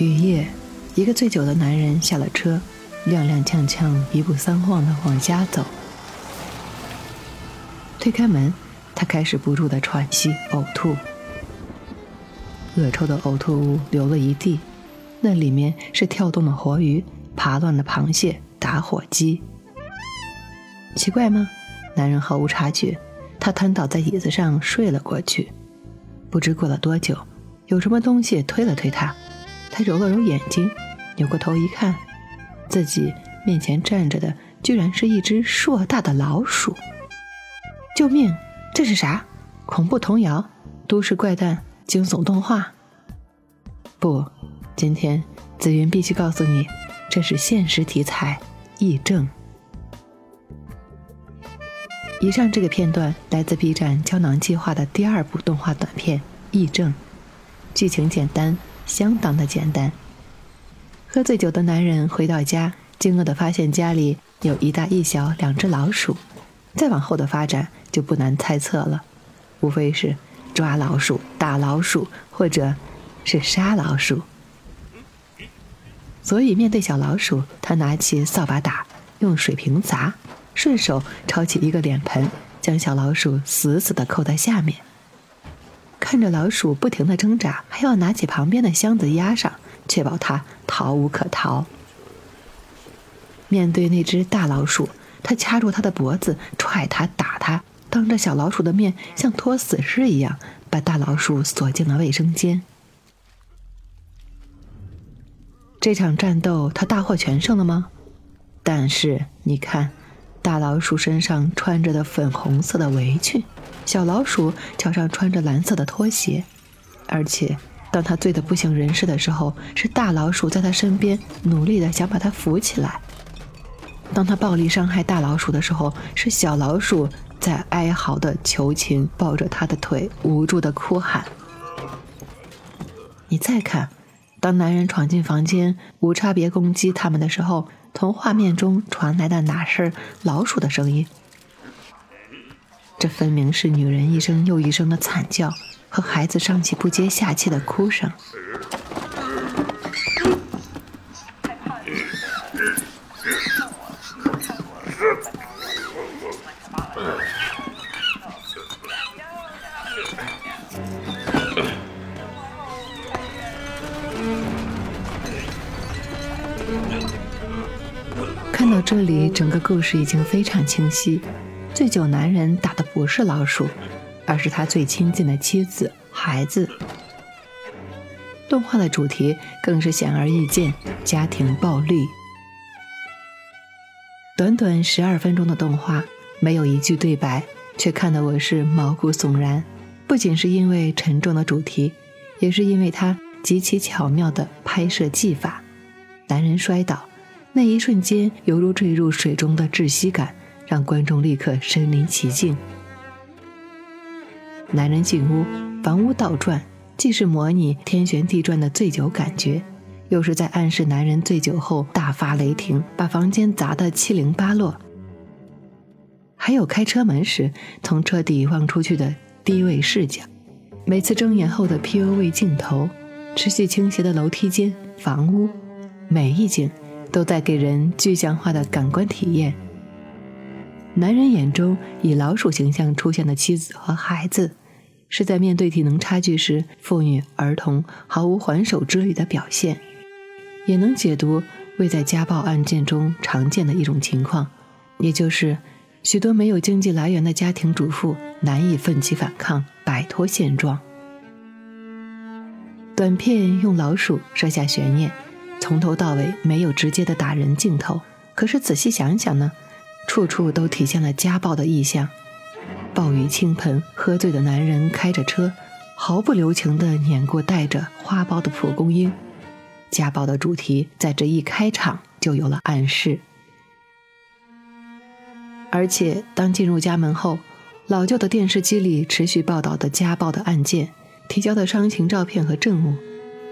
雨夜，一个醉酒的男人下了车，踉踉跄跄、一步三晃的往家走。推开门，他开始不住的喘息、呕吐。恶臭的呕吐物流了一地，那里面是跳动的活鱼、爬乱的螃蟹、打火机。奇怪吗？男人毫无察觉，他瘫倒在椅子上睡了过去。不知过了多久，有什么东西推了推他。他揉了揉眼睛，扭过头一看，自己面前站着的居然是一只硕大的老鼠！救命！这是啥？恐怖童谣、都市怪诞、惊悚动画？不，今天紫云必须告诉你，这是现实题材议政。以上这个片段来自 B 站胶囊计划的第二部动画短片《议政》，剧情简单。相当的简单。喝醉酒的男人回到家，惊愕地发现家里有一大一小两只老鼠。再往后的发展就不难猜测了，无非是抓老鼠、打老鼠，或者是杀老鼠。所以面对小老鼠，他拿起扫把打，用水瓶砸，顺手抄起一个脸盆，将小老鼠死死地扣在下面。看着老鼠不停的挣扎，还要拿起旁边的箱子压上，确保它逃无可逃。面对那只大老鼠，他掐住它的脖子，踹它，打它，当着小老鼠的面，像拖死尸一样把大老鼠锁进了卫生间。这场战斗他大获全胜了吗？但是你看，大老鼠身上穿着的粉红色的围裙。小老鼠脚上穿着蓝色的拖鞋，而且当他醉得不省人事的时候，是大老鼠在他身边努力的想把他扶起来；当他暴力伤害大老鼠的时候，是小老鼠在哀嚎的求情，抱着他的腿无助的哭喊。你再看，当男人闯进房间无差别攻击他们的时候，从画面中传来的哪是老鼠的声音？这分明是女人一声又一声的惨叫和孩子上气不接下气的哭声。看到这里，整个故事已经非常清晰。醉酒男人打的不是老鼠，而是他最亲近的妻子、孩子。动画的主题更是显而易见：家庭暴力。短短十二分钟的动画，没有一句对白，却看得我是毛骨悚然。不仅是因为沉重的主题，也是因为它极其巧妙的拍摄技法。男人摔倒，那一瞬间犹如坠入水中的窒息感。让观众立刻身临其境。男人进屋，房屋倒转，既是模拟天旋地转的醉酒感觉，又是在暗示男人醉酒后大发雷霆，把房间砸得七零八落。还有开车门时从车底望出去的低位视角，每次睁眼后的 POV 镜头，持续倾斜的楼梯间、房屋，每一景都在给人具象化的感官体验。男人眼中以老鼠形象出现的妻子和孩子，是在面对体能差距时，妇女、儿童毫无还手之力的表现，也能解读为在家暴案件中常见的一种情况，也就是许多没有经济来源的家庭主妇难以奋起反抗，摆脱现状。短片用老鼠设下悬念，从头到尾没有直接的打人镜头，可是仔细想想呢？处处都体现了家暴的意象。暴雨倾盆，喝醉的男人开着车，毫不留情地碾过带着花苞的蒲公英。家暴的主题在这一开场就有了暗示。而且，当进入家门后，老旧的电视机里持续报道的家暴的案件，提交的伤情照片和证物，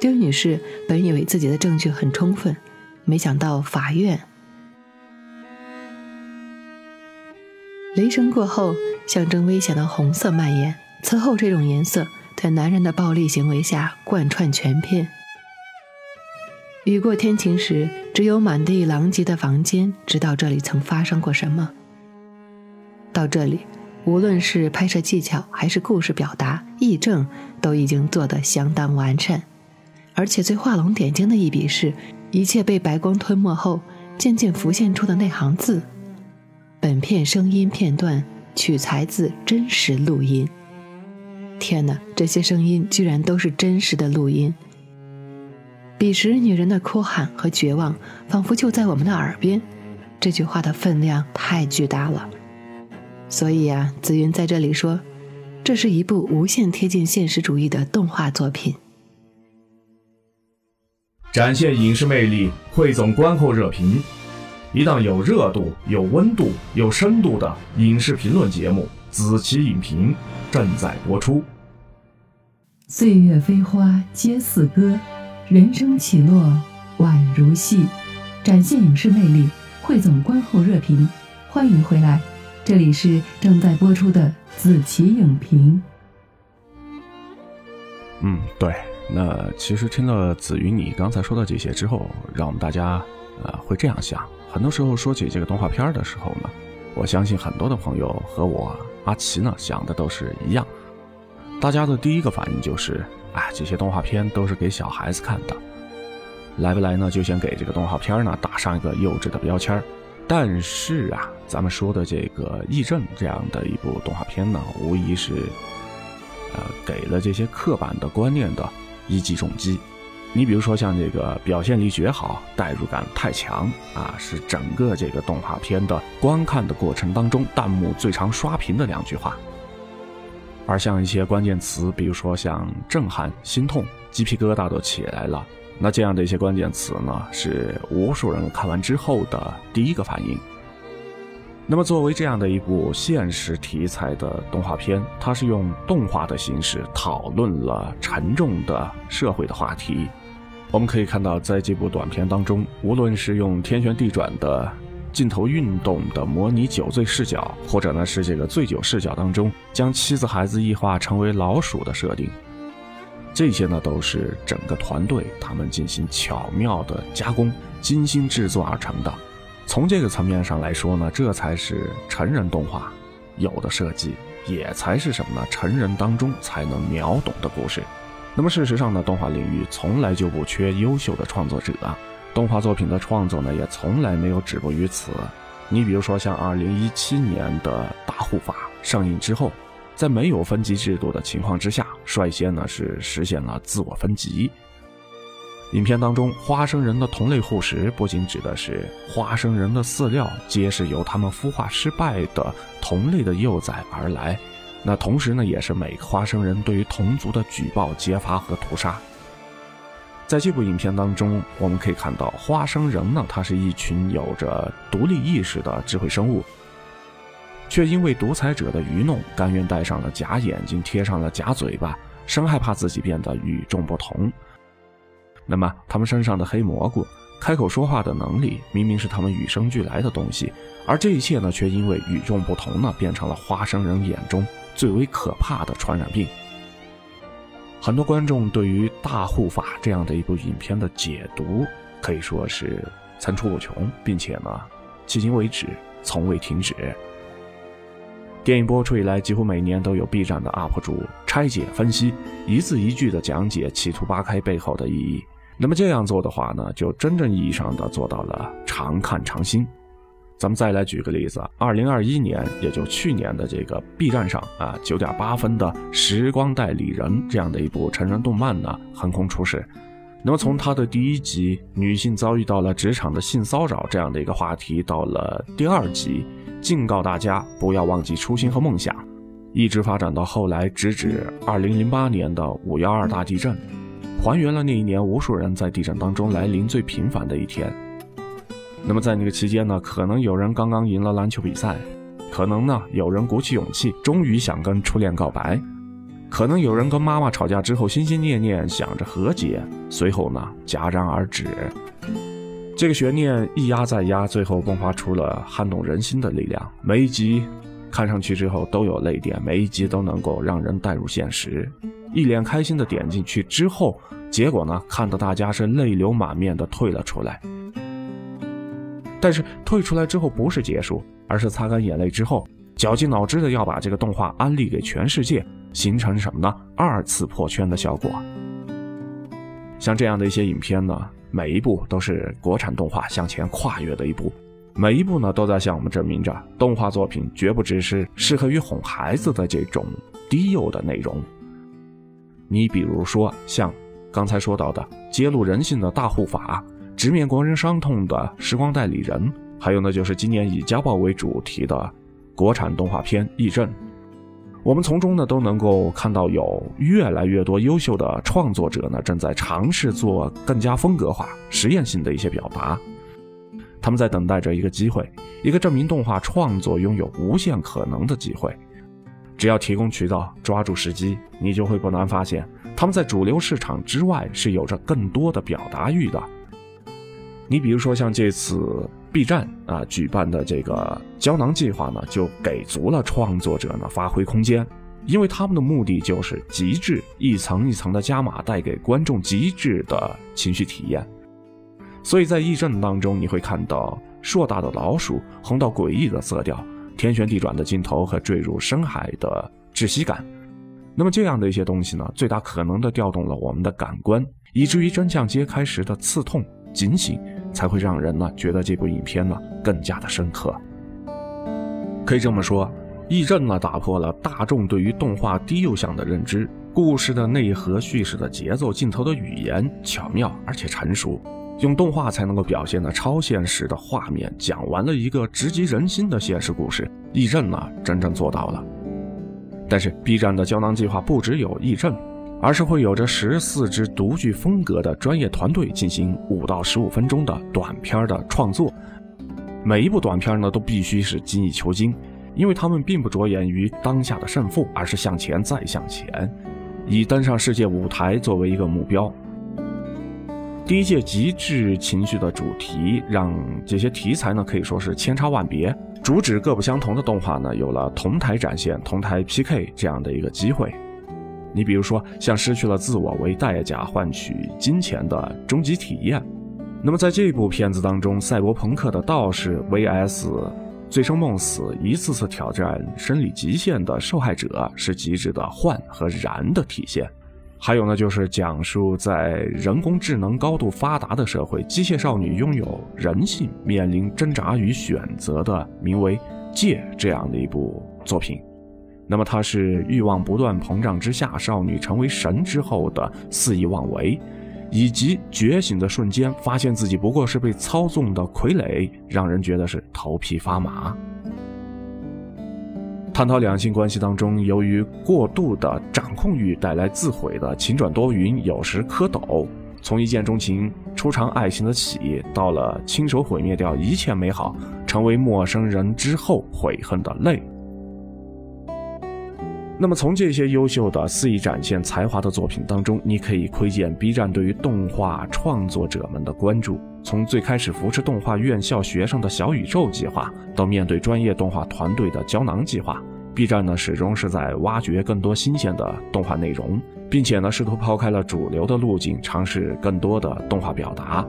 丁女士本以为自己的证据很充分，没想到法院。雷声过后，象征危险的红色蔓延。此后，这种颜色在男人的暴力行为下贯穿全片。雨过天晴时，只有满地狼藉的房间知道这里曾发生过什么。到这里，无论是拍摄技巧还是故事表达、议证，都已经做得相当完善。而且最画龙点睛的一笔是，一切被白光吞没后，渐渐浮现出的那行字。本片声音片段取材自真实录音。天哪，这些声音居然都是真实的录音！彼时女人的哭喊和绝望，仿佛就在我们的耳边。这句话的分量太巨大了。所以啊，紫云在这里说，这是一部无限贴近现实主义的动画作品。展现影视魅力，汇总观后热评。一档有热度、有温度、有深度的影视评论节目《子期影评》正在播出。岁月飞花皆似歌，人生起落宛如戏。展现影视魅力，汇总观后热评。欢迎回来，这里是正在播出的《子期影评》。嗯，对。那其实听了子云你刚才说的这些之后，让我们大家呃会这样想。很多时候说起这个动画片的时候呢，我相信很多的朋友和我阿奇呢想的都是一样，大家的第一个反应就是，哎，这些动画片都是给小孩子看的，来不来呢？就先给这个动画片呢打上一个幼稚的标签但是啊，咱们说的这个《义正》这样的一部动画片呢，无疑是，呃，给了这些刻板的观念的一记重击。你比如说像这个表现力绝好，代入感太强啊，是整个这个动画片的观看的过程当中弹幕最常刷屏的两句话。而像一些关键词，比如说像震撼、心痛、鸡皮疙瘩都起来了，那这样的一些关键词呢，是无数人看完之后的第一个反应。那么作为这样的一部现实题材的动画片，它是用动画的形式讨论了沉重的社会的话题。我们可以看到，在这部短片当中，无论是用天旋地转的镜头运动的模拟酒醉视角，或者呢是这个醉酒视角当中将妻子孩子异化成为老鼠的设定，这些呢都是整个团队他们进行巧妙的加工、精心制作而成的。从这个层面上来说呢，这才是成人动画有的设计，也才是什么呢？成人当中才能秒懂的故事。那么事实上呢，动画领域从来就不缺优秀的创作者，动画作品的创作呢也从来没有止步于此。你比如说像2017年的大护法上映之后，在没有分级制度的情况之下，率先呢是实现了自我分级。影片当中花生人的同类护食不仅指的是花生人的饲料皆是由他们孵化失败的同类的幼崽而来。那同时呢，也是每个花生人对于同族的举报、揭发和屠杀。在这部影片当中，我们可以看到，花生人呢，他是一群有着独立意识的智慧生物，却因为独裁者的愚弄，甘愿戴上了假眼睛，贴上了假嘴巴，生害怕自己变得与众不同。那么，他们身上的黑蘑菇，开口说话的能力，明明是他们与生俱来的东西，而这一切呢，却因为与众不同呢，变成了花生人眼中。最为可怕的传染病。很多观众对于《大护法》这样的一部影片的解读可以说是层出不穷，并且呢，迄今为止从未停止。电影播出以来，几乎每年都有 B 站的 UP 主拆解分析，一字一句的讲解，企图扒开背后的意义。那么这样做的话呢，就真正意义上的做到了常看常新。咱们再来举个例子，二零二一年，也就去年的这个 B 站上啊，九点八分的《时光代理人》这样的一部成人动漫呢，横空出世。那么从它的第一集女性遭遇到了职场的性骚扰这样的一个话题，到了第二集警告大家不要忘记初心和梦想，一直发展到后来直指2008年的5幺2大地震，还原了那一年无数人在地震当中来临最平凡的一天。那么在那个期间呢，可能有人刚刚赢了篮球比赛，可能呢有人鼓起勇气，终于想跟初恋告白。可能有人跟妈妈吵架之后，心心念念想着和解，随后呢戛然而止。这个悬念一压再压，最后迸发出了撼动人心的力量。每一集看上去之后都有泪点，每一集都能够让人带入现实。一脸开心的点进去之后，结果呢看到大家是泪流满面的退了出来。但是退出来之后不是结束，而是擦干眼泪之后，绞尽脑汁的要把这个动画安利给全世界。形成什么呢？二次破圈的效果。像这样的一些影片呢，每一部都是国产动画向前跨越的一步，每一部呢都在向我们证明着，动画作品绝不只是适合于哄孩子的这种低幼的内容。你比如说像刚才说到的揭露人性的大护法，直面国人伤痛的时光代理人，还有呢就是今年以家暴为主题的国产动画片《义震》。我们从中呢都能够看到，有越来越多优秀的创作者呢正在尝试做更加风格化、实验性的一些表达。他们在等待着一个机会，一个证明动画创作拥有无限可能的机会。只要提供渠道，抓住时机，你就会不难发现，他们在主流市场之外是有着更多的表达欲的。你比如说像这次。B 站啊举办的这个胶囊计划呢，就给足了创作者呢发挥空间，因为他们的目的就是极致一层一层的加码，带给观众极致的情绪体验。所以在义阵当中，你会看到硕大的老鼠、红到诡异的色调、天旋地转的镜头和坠入深海的窒息感。那么这样的一些东西呢，最大可能的调动了我们的感官，以至于真相揭开时的刺痛、警醒。才会让人呢觉得这部影片呢更加的深刻。可以这么说，《义阵》呢打破了大众对于动画低幼向的认知，故事的内核、叙事的节奏、镜头的语言巧妙而且成熟，用动画才能够表现的超现实的画面，讲完了一个直击人心的现实故事。《义阵》呢真正做到了。但是 B 站的胶囊计划不只有《义阵》。而是会有着十四支独具风格的专业团队进行五到十五分钟的短片的创作，每一部短片呢都必须是精益求精，因为他们并不着眼于当下的胜负，而是向前再向前，以登上世界舞台作为一个目标。第一届极致情绪的主题，让这些题材呢可以说是千差万别，主旨各不相同的动画呢有了同台展现、同台 PK 这样的一个机会。你比如说，像失去了自我为代价换取金钱的终极体验，那么在这部片子当中，赛博朋克的道士 vs 醉生梦死、一次次挑战生理极限的受害者，是极致的幻和燃的体现。还有呢，就是讲述在人工智能高度发达的社会，机械少女拥有人性，面临挣扎与选择的名为《戒》这样的一部作品。那么，它是欲望不断膨胀之下，少女成为神之后的肆意妄为，以及觉醒的瞬间，发现自己不过是被操纵的傀儡，让人觉得是头皮发麻。探讨两性关系当中，由于过度的掌控欲带来自毁的情转多云，有时蝌蚪，从一见钟情、初尝爱情的喜，到了亲手毁灭掉一切美好，成为陌生人之后悔恨的泪。那么，从这些优秀的肆意展现才华的作品当中，你可以窥见 B 站对于动画创作者们的关注。从最开始扶持动画院校学生的小宇宙计划，到面对专业动画团队的胶囊计划，B 站呢始终是在挖掘更多新鲜的动画内容，并且呢试图抛开了主流的路径，尝试更多的动画表达。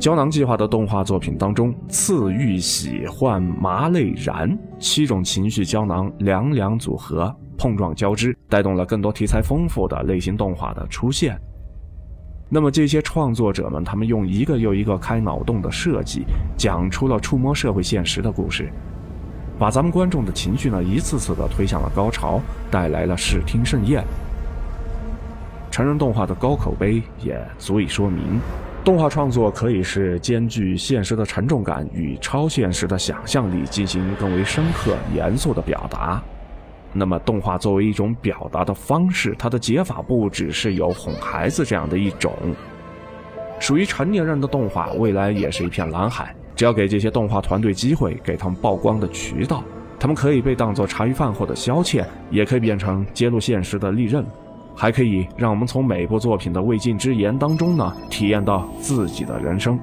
胶囊计划的动画作品当中，刺、欲、喜、欢、麻、泪、燃七种情绪胶囊两两组合，碰撞交织，带动了更多题材丰富的类型动画的出现。那么这些创作者们，他们用一个又一个开脑洞的设计，讲出了触摸社会现实的故事，把咱们观众的情绪呢一次次的推向了高潮，带来了视听盛宴。成人动画的高口碑也足以说明，动画创作可以是兼具现实的沉重感与超现实的想象力进行更为深刻、严肃的表达。那么，动画作为一种表达的方式，它的解法不只是有哄孩子这样的一种。属于成年人的动画，未来也是一片蓝海。只要给这些动画团队机会，给他们曝光的渠道，他们可以被当作茶余饭后的消遣，也可以变成揭露现实的利刃，还可以让我们从每部作品的未尽之言当中呢，体验到自己的人生。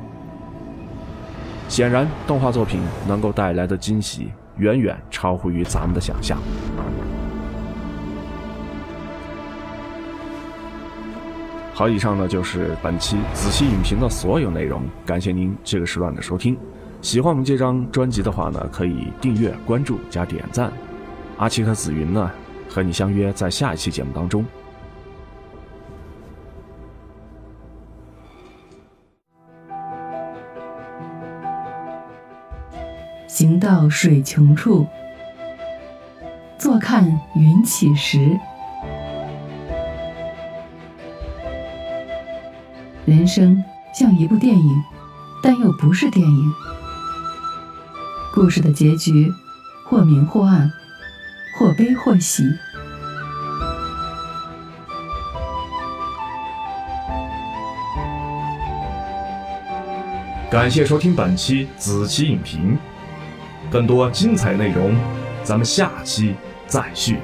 显然，动画作品能够带来的惊喜，远远超乎于咱们的想象。好，以上呢就是本期仔细影评的所有内容，感谢您这个时段的收听。喜欢我们这张专辑的话呢，可以订阅、关注、加点赞。阿奇和紫云呢，和你相约在下一期节目当中。到水穷处，坐看云起时。人生像一部电影，但又不是电影。故事的结局，或明或暗，或悲或喜。感谢收听本期子期影评，更多精彩内容，咱们下期再续。